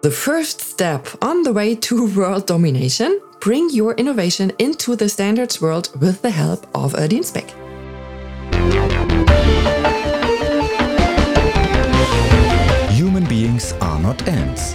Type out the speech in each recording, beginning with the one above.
The first step on the way to world domination bring your innovation into the standards world with the help of a DIN spec. Human beings are not ants.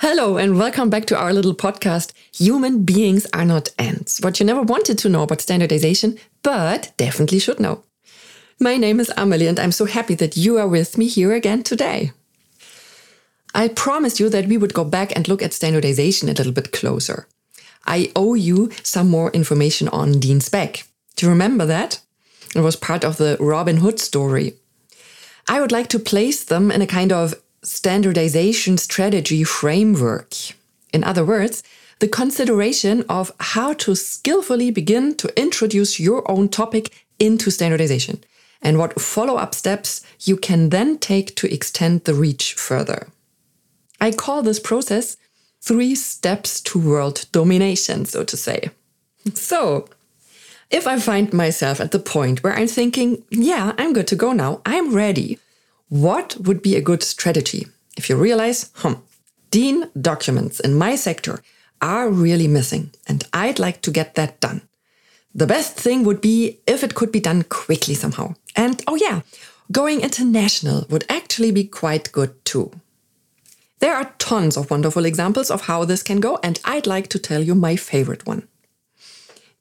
Hello, and welcome back to our little podcast. Human beings are not ants. What you never wanted to know about standardization, but definitely should know. My name is Amelie, and I'm so happy that you are with me here again today. I promised you that we would go back and look at standardization a little bit closer. I owe you some more information on DIN spec. Do you remember that? It was part of the Robin Hood story. I would like to place them in a kind of standardization strategy framework. In other words, the consideration of how to skillfully begin to introduce your own topic into standardization and what follow up steps you can then take to extend the reach further. I call this process three steps to world domination, so to say. So, if I find myself at the point where I'm thinking, yeah, I'm good to go now, I'm ready what would be a good strategy if you realize, hmm, DIN documents in my sector are really missing and I'd like to get that done? The best thing would be if it could be done quickly somehow. And oh, yeah, going international would actually be quite good too. There are tons of wonderful examples of how this can go, and I'd like to tell you my favorite one.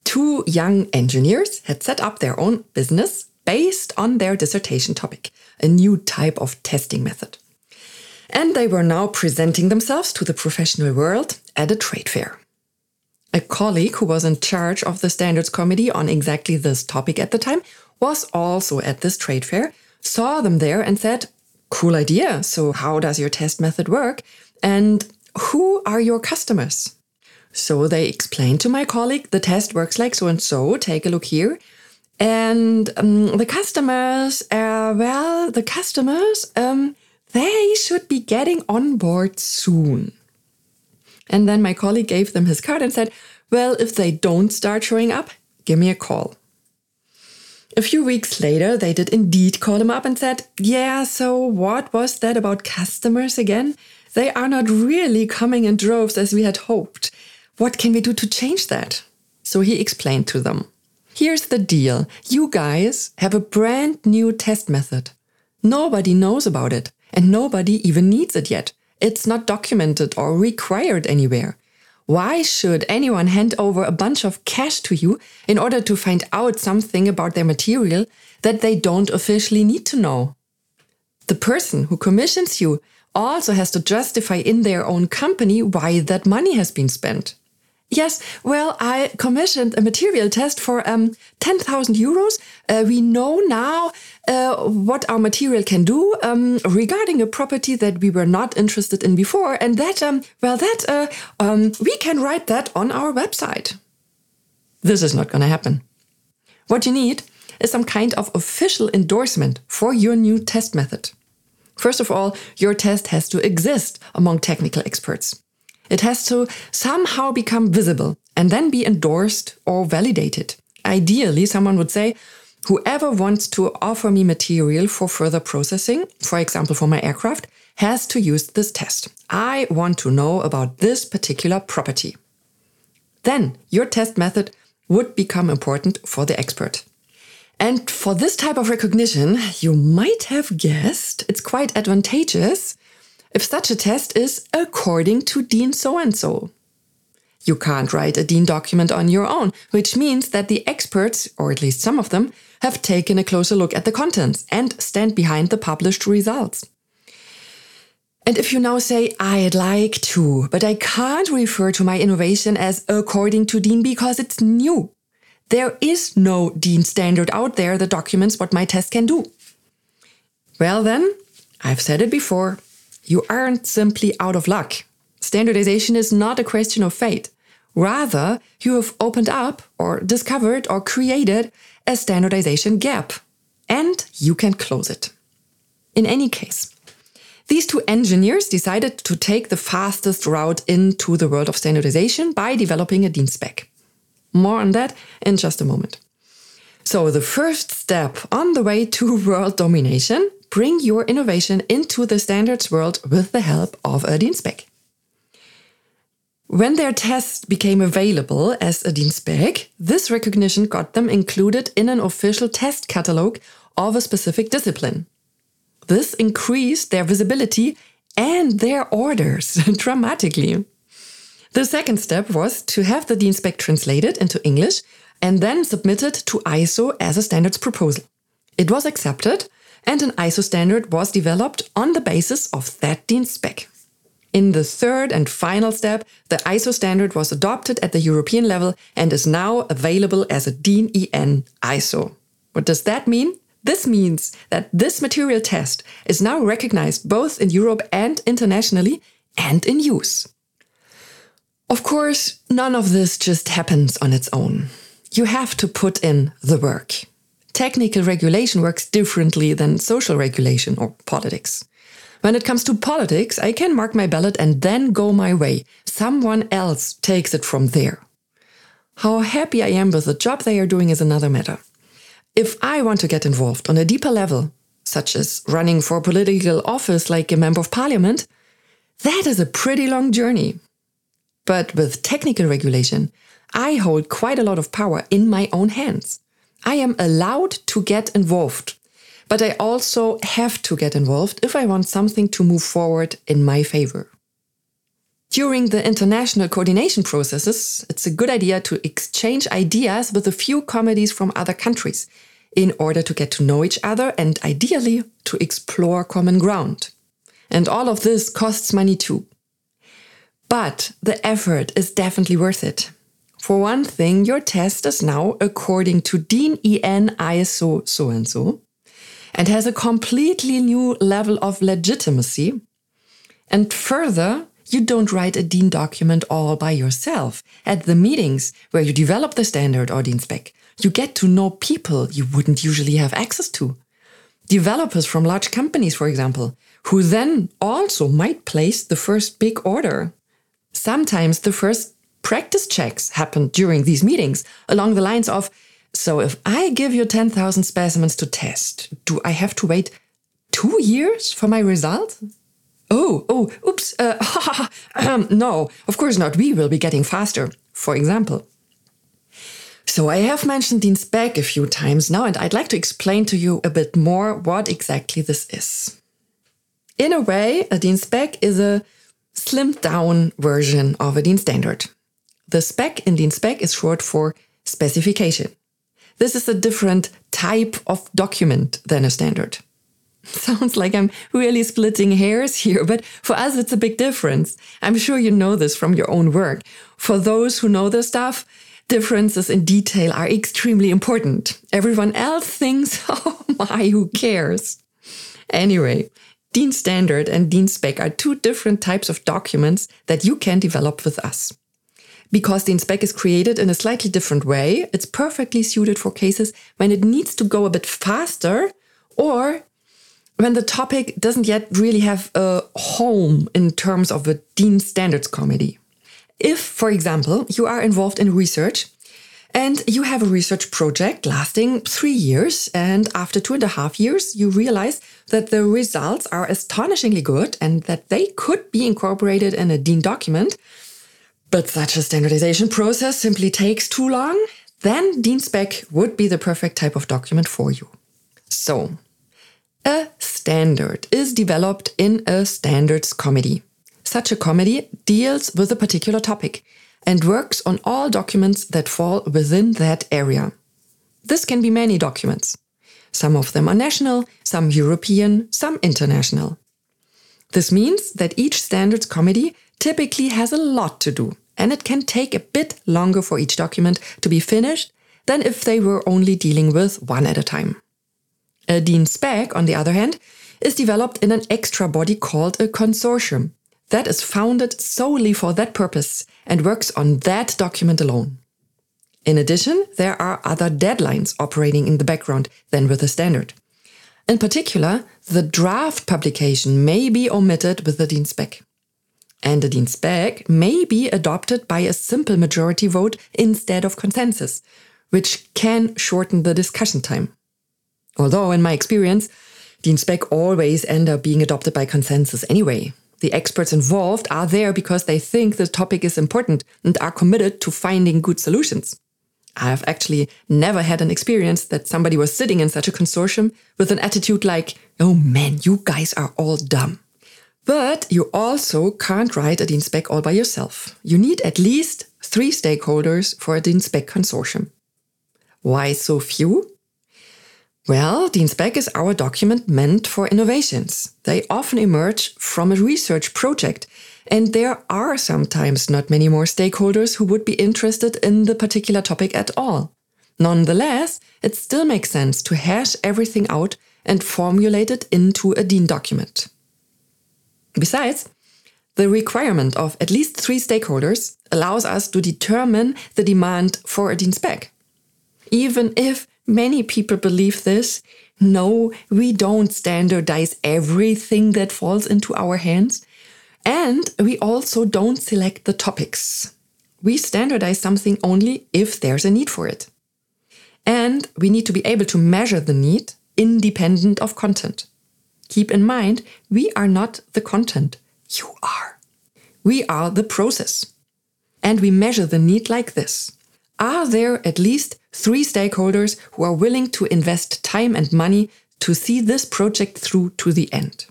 Two young engineers had set up their own business based on their dissertation topic, a new type of testing method. And they were now presenting themselves to the professional world at a trade fair. A colleague who was in charge of the standards committee on exactly this topic at the time was also at this trade fair, saw them there and said, Cool idea. So, how does your test method work? And who are your customers? So, they explained to my colleague the test works like so and so. Take a look here. And um, the customers, uh, well, the customers, um, they should be getting on board soon. And then my colleague gave them his card and said, Well, if they don't start showing up, give me a call. A few weeks later, they did indeed call him up and said, Yeah, so what was that about customers again? They are not really coming in droves as we had hoped. What can we do to change that? So he explained to them. Here's the deal. You guys have a brand new test method. Nobody knows about it and nobody even needs it yet. It's not documented or required anywhere. Why should anyone hand over a bunch of cash to you in order to find out something about their material that they don't officially need to know? The person who commissions you also has to justify in their own company why that money has been spent. Yes, well, I commissioned a material test for um, 10,000 euros. Uh, we know now uh, what our material can do um, regarding a property that we were not interested in before. And that, um, well, that uh, um, we can write that on our website. This is not going to happen. What you need is some kind of official endorsement for your new test method. First of all, your test has to exist among technical experts. It has to somehow become visible and then be endorsed or validated. Ideally, someone would say, whoever wants to offer me material for further processing, for example, for my aircraft, has to use this test. I want to know about this particular property. Then your test method would become important for the expert. And for this type of recognition, you might have guessed it's quite advantageous if such a test is according to DIN so and so. You can't write a DIN document on your own, which means that the experts, or at least some of them, have taken a closer look at the contents and stand behind the published results. And if you now say, I'd like to, but I can't refer to my innovation as according to DIN because it's new. There is no DIN standard out there that documents what my test can do. Well, then, I've said it before, you aren't simply out of luck. Standardization is not a question of fate. Rather, you have opened up or discovered or created a standardization gap, and you can close it. In any case, these two engineers decided to take the fastest route into the world of standardization by developing a DIN spec. More on that in just a moment. So, the first step on the way to world domination bring your innovation into the standards world with the help of a DIN spec. When their test became available as a DIN spec, this recognition got them included in an official test catalog of a specific discipline. This increased their visibility and their orders dramatically. The second step was to have the DIN spec translated into English and then submitted to ISO as a standards proposal. It was accepted, and an ISO standard was developed on the basis of that DIN spec. In the third and final step, the ISO standard was adopted at the European level and is now available as a DIN EN ISO. What does that mean? This means that this material test is now recognized both in Europe and internationally and in use. Of course, none of this just happens on its own. You have to put in the work. Technical regulation works differently than social regulation or politics. When it comes to politics, I can mark my ballot and then go my way. Someone else takes it from there. How happy I am with the job they are doing is another matter. If I want to get involved on a deeper level, such as running for political office like a member of parliament, that is a pretty long journey. But with technical regulation, I hold quite a lot of power in my own hands. I am allowed to get involved, but I also have to get involved if I want something to move forward in my favor. During the international coordination processes, it's a good idea to exchange ideas with a few comedies from other countries in order to get to know each other and ideally to explore common ground. And all of this costs money too. But the effort is definitely worth it. For one thing, your test is now according to DIN EN ISO so and so and has a completely new level of legitimacy. And further, you don't write a DIN document all by yourself. At the meetings where you develop the standard or DIN spec, you get to know people you wouldn't usually have access to. Developers from large companies, for example, who then also might place the first big order. Sometimes the first practice checks happen during these meetings along the lines of So, if I give you 10,000 specimens to test, do I have to wait two years for my result? Oh, oh, oops, uh, um, no, of course not. We will be getting faster, for example. So I have mentioned DIN spec a few times now, and I'd like to explain to you a bit more what exactly this is. In a way, a DIN spec is a slimmed down version of a DIN standard. The spec in DIN spec is short for specification. This is a different type of document than a standard. Sounds like I'm really splitting hairs here, but for us it's a big difference. I'm sure you know this from your own work. For those who know this stuff, differences in detail are extremely important. Everyone else thinks, oh my, who cares? Anyway, DIN Standard and DIN Spec are two different types of documents that you can develop with us. Because the Spec is created in a slightly different way, it's perfectly suited for cases when it needs to go a bit faster or when the topic doesn't yet really have a home in terms of a DIN Standards Committee. If, for example, you are involved in research and you have a research project lasting three years, and after two and a half years, you realize that the results are astonishingly good and that they could be incorporated in a DIN document, but such a standardization process simply takes too long, then DIN spec would be the perfect type of document for you. So, a standard is developed in a standards committee. Such a committee deals with a particular topic and works on all documents that fall within that area. This can be many documents. Some of them are national, some European, some international. This means that each standards committee typically has a lot to do, and it can take a bit longer for each document to be finished than if they were only dealing with one at a time. A DIN spec, on the other hand, is developed in an extra body called a consortium that is founded solely for that purpose and works on that document alone. In addition, there are other deadlines operating in the background than with the standard. In particular, the draft publication may be omitted with the DIN spec. And the DIN spec may be adopted by a simple majority vote instead of consensus, which can shorten the discussion time. Although, in my experience, DIN spec always end up being adopted by consensus anyway. The experts involved are there because they think the topic is important and are committed to finding good solutions. I have actually never had an experience that somebody was sitting in such a consortium with an attitude like, oh man, you guys are all dumb. But you also can't write a DIN spec all by yourself. You need at least three stakeholders for a DIN spec consortium. Why so few? Well, DIN spec is our document meant for innovations. They often emerge from a research project, and there are sometimes not many more stakeholders who would be interested in the particular topic at all. Nonetheless, it still makes sense to hash everything out and formulate it into a DIN document. Besides, the requirement of at least three stakeholders allows us to determine the demand for a DIN spec. Even if Many people believe this. No, we don't standardize everything that falls into our hands. And we also don't select the topics. We standardize something only if there's a need for it. And we need to be able to measure the need independent of content. Keep in mind, we are not the content. You are. We are the process. And we measure the need like this. Are there at least three stakeholders who are willing to invest time and money to see this project through to the end?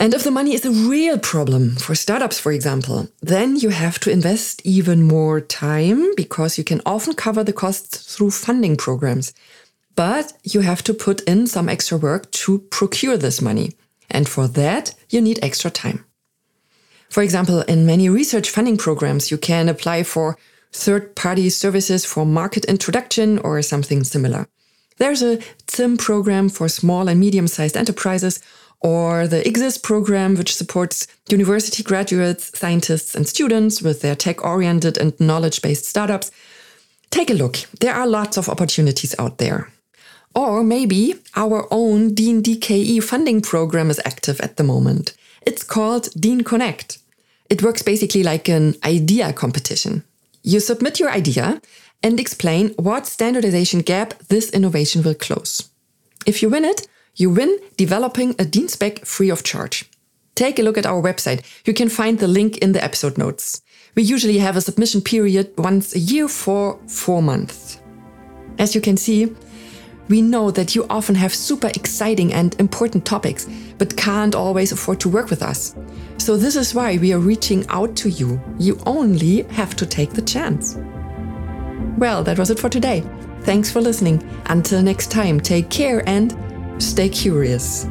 And if the money is a real problem for startups, for example, then you have to invest even more time because you can often cover the costs through funding programs. But you have to put in some extra work to procure this money. And for that, you need extra time. For example, in many research funding programs, you can apply for third party services for market introduction or something similar. There's a ZIM program for small and medium sized enterprises, or the EXIST program, which supports university graduates, scientists, and students with their tech oriented and knowledge based startups. Take a look. There are lots of opportunities out there. Or maybe our own DIN DKE funding program is active at the moment. It's called DIN-Connect. It works basically like an idea competition. You submit your idea and explain what standardization gap this innovation will close. If you win it, you win developing a DIN spec free of charge. Take a look at our website. You can find the link in the episode notes. We usually have a submission period once a year for four months. As you can see, we know that you often have super exciting and important topics, but can't always afford to work with us. So, this is why we are reaching out to you. You only have to take the chance. Well, that was it for today. Thanks for listening. Until next time, take care and stay curious.